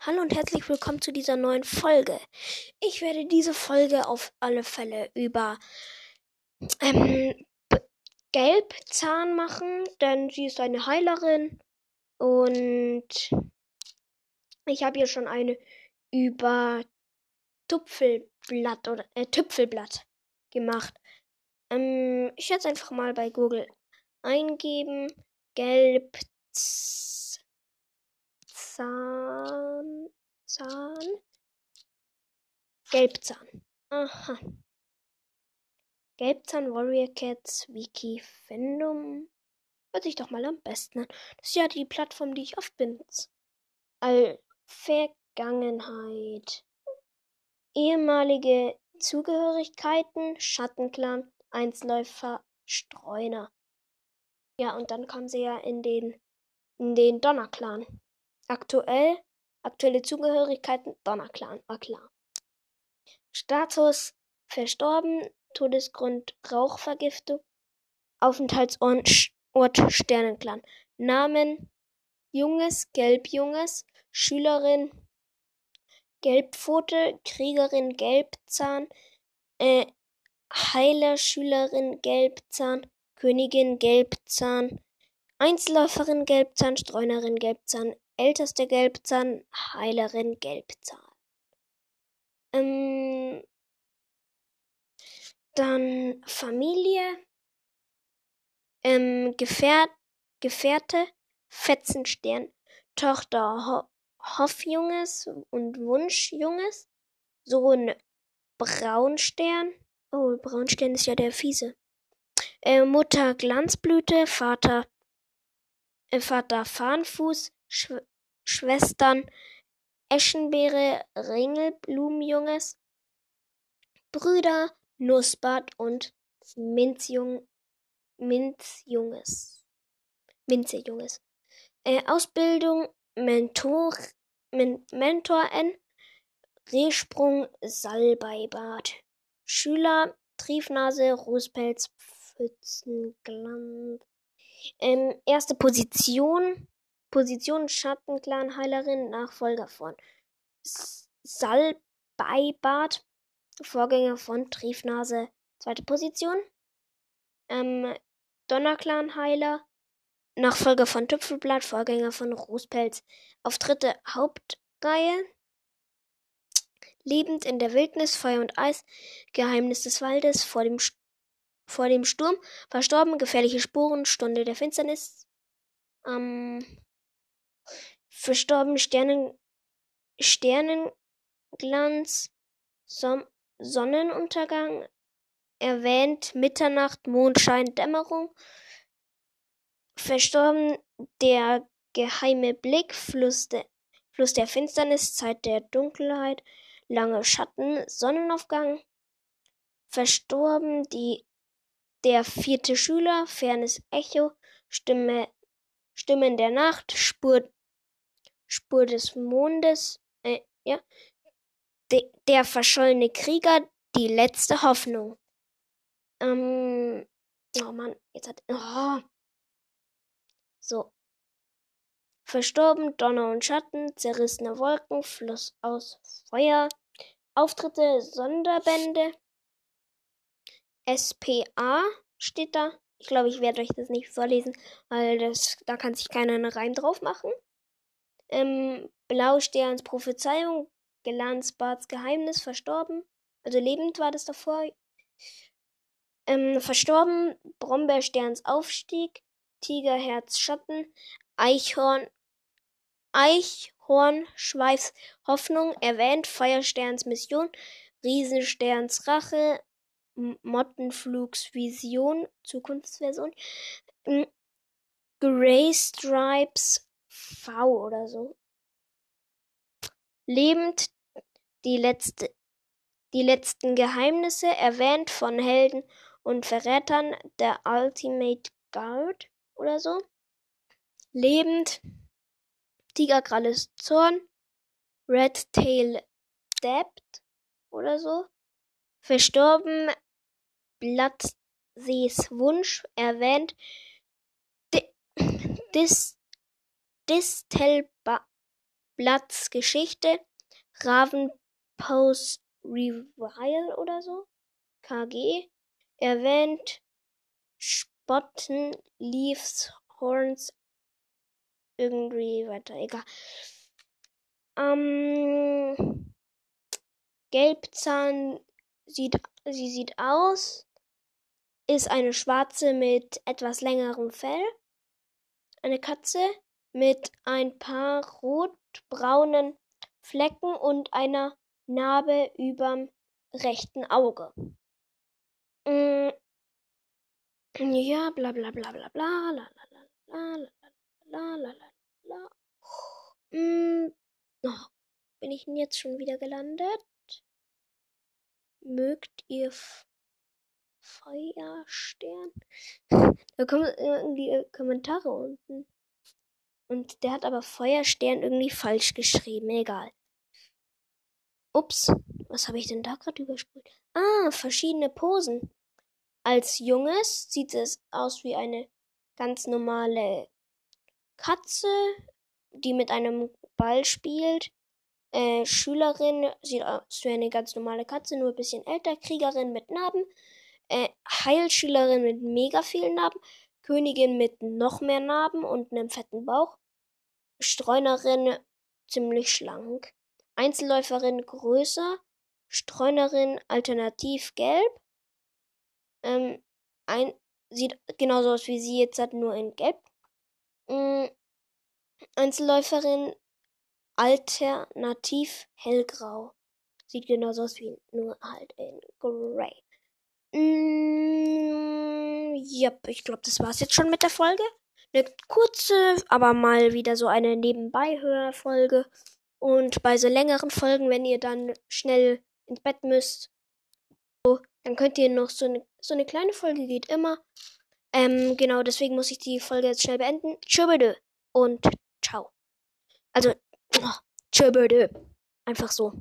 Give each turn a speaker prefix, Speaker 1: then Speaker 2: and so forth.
Speaker 1: Hallo und herzlich willkommen zu dieser neuen Folge. Ich werde diese Folge auf alle Fälle über ähm, Gelbzahn machen, denn sie ist eine Heilerin und ich habe hier schon eine über Tupfelblatt oder äh, Tüpfelblatt gemacht. Ähm, ich werde es einfach mal bei Google eingeben. Gelbzahn. Zahn. Zahn. Gelbzahn. Aha. Gelbzahn Warrior Cats Wiki Fandom. Hört sich doch mal am besten an. Das ist ja die Plattform, die ich oft benutze. All Vergangenheit. Ehemalige Zugehörigkeiten, Schattenclan, Einsläufer, Streuner. Ja, und dann kam sie ja in den, in den Donnerclan. Aktuell, aktuelle Zugehörigkeiten, Donnerclan, war klar. Status, verstorben, Todesgrund, Rauchvergiftung, Aufenthaltsort, Sternenclan. Namen, Junges, Gelbjunges, Schülerin, Gelbpfote, Kriegerin, Gelbzahn, äh, Heiler, Schülerin, Gelbzahn, Königin, Gelbzahn, Einzelläuferin, Gelbzahn, Streunerin, Gelbzahn, älteste Gelbzahn, Heilerin Gelbzahn. Ähm, dann Familie, ähm, Gefährt, Gefährte, Fetzenstern, Tochter Ho Hoffjunges und Wunschjunges, Sohn Braunstern. Oh, Braunstern ist ja der fiese. Äh, Mutter Glanzblüte, Vater, äh, Vater Fahnfuß, Sch Schwestern Eschenbeere, Ringelblumenjunges, Brüder Nussbart und Minzjung, Minzjunges. Minzejunges. Äh, Ausbildung Mentor, Men, Mentor N. Rehsprung Salbeibad. Schüler Triefnase, Rußpelz, Pfützenglanz. Ähm, erste Position Position Schattenclan Heilerin, Nachfolger von Salbeibart, Vorgänger von Triefnase, zweite Position. Ähm, Donnerclan Heiler, Nachfolger von Tüpfelblatt, Vorgänger von Rußpelz. Auftritte Hauptreihe. Lebend in der Wildnis, Feuer und Eis, Geheimnis des Waldes, vor dem, vor dem Sturm, verstorben, gefährliche Spuren, Stunde der Finsternis. Ähm, verstorben Sternen, Sternenglanz, Som Sonnenuntergang, erwähnt Mitternacht, Mondschein, Dämmerung, verstorben der geheime Blick, Fluss, de, Fluss der Finsternis, Zeit der Dunkelheit, lange Schatten, Sonnenaufgang, verstorben die der vierte Schüler, fernes Echo, Stimme, Stimmen der Nacht, Spur Spur des Mondes, äh, ja, De, der verschollene Krieger, die letzte Hoffnung. Ähm, oh Mann, jetzt hat, oh. So. Verstorben, Donner und Schatten, zerrissene Wolken, Fluss aus Feuer, Auftritte, Sonderbände, SPA steht da. Ich glaube, ich werde euch das nicht vorlesen, weil das, da kann sich keiner einen Reim drauf machen ähm, Blausterns Prophezeiung, Glanzbarts Geheimnis, verstorben. Also lebend war das davor. Ähm, verstorben, Brombeersterns Aufstieg, Tigerherz Schatten, Eichhorn, Eichhornschweifs Hoffnung, erwähnt, Feuersterns Mission, Riesensterns Rache, Mottenflugs Vision, Zukunftsversion, Grey Stripes V oder so. Lebend die letzte die letzten Geheimnisse erwähnt von Helden und Verrätern der Ultimate Guard oder so. Lebend Tigerkralles Zorn, Red Tail Debt oder so. Verstorben Blattsees Wunsch erwähnt. Dis Distelba Blatts Geschichte, Ravenpost Revile oder so, KG, erwähnt Spotten, Leaves, Horns, irgendwie weiter, egal. Ähm, Gelbzahn sieht, sie sieht aus, ist eine schwarze mit etwas längerem Fell, eine Katze mit ein paar rotbraunen Flecken und einer Narbe überm rechten Auge. Mm, ja, bla bla bla bla bla, la la la la la la la. Mm, oh, bin ich denn jetzt schon wieder gelandet? Mögt ihr Feuerstern? Da kommen irgendwie Kommentare unten. Und der hat aber Feuerstern irgendwie falsch geschrieben. Egal. Ups, was habe ich denn da gerade übersprungen? Ah, verschiedene Posen. Als Junges sieht es aus wie eine ganz normale Katze, die mit einem Ball spielt. Äh, Schülerin sieht aus wie eine ganz normale Katze, nur ein bisschen älter. Kriegerin mit Narben. Äh, Heilschülerin mit mega vielen Narben. Königin mit noch mehr Narben und einem fetten Bauch. Streunerin ziemlich schlank. Einzelläuferin größer. Streunerin alternativ gelb. Ähm, ein, sieht genauso aus wie sie jetzt hat, nur in gelb. Ähm, Einzelläuferin alternativ hellgrau. Sieht genauso aus wie nur halt in grey. Mm, yep, ich glaube, das war's jetzt schon mit der Folge. Eine kurze, aber mal wieder so eine Nebenbei-Hörfolge. Und bei so längeren Folgen, wenn ihr dann schnell ins Bett müsst, so, dann könnt ihr noch so eine, so eine kleine Folge geht immer. Ähm, genau, deswegen muss ich die Folge jetzt schnell beenden. Tschüss und ciao. Also, oh, tschüss. Einfach so.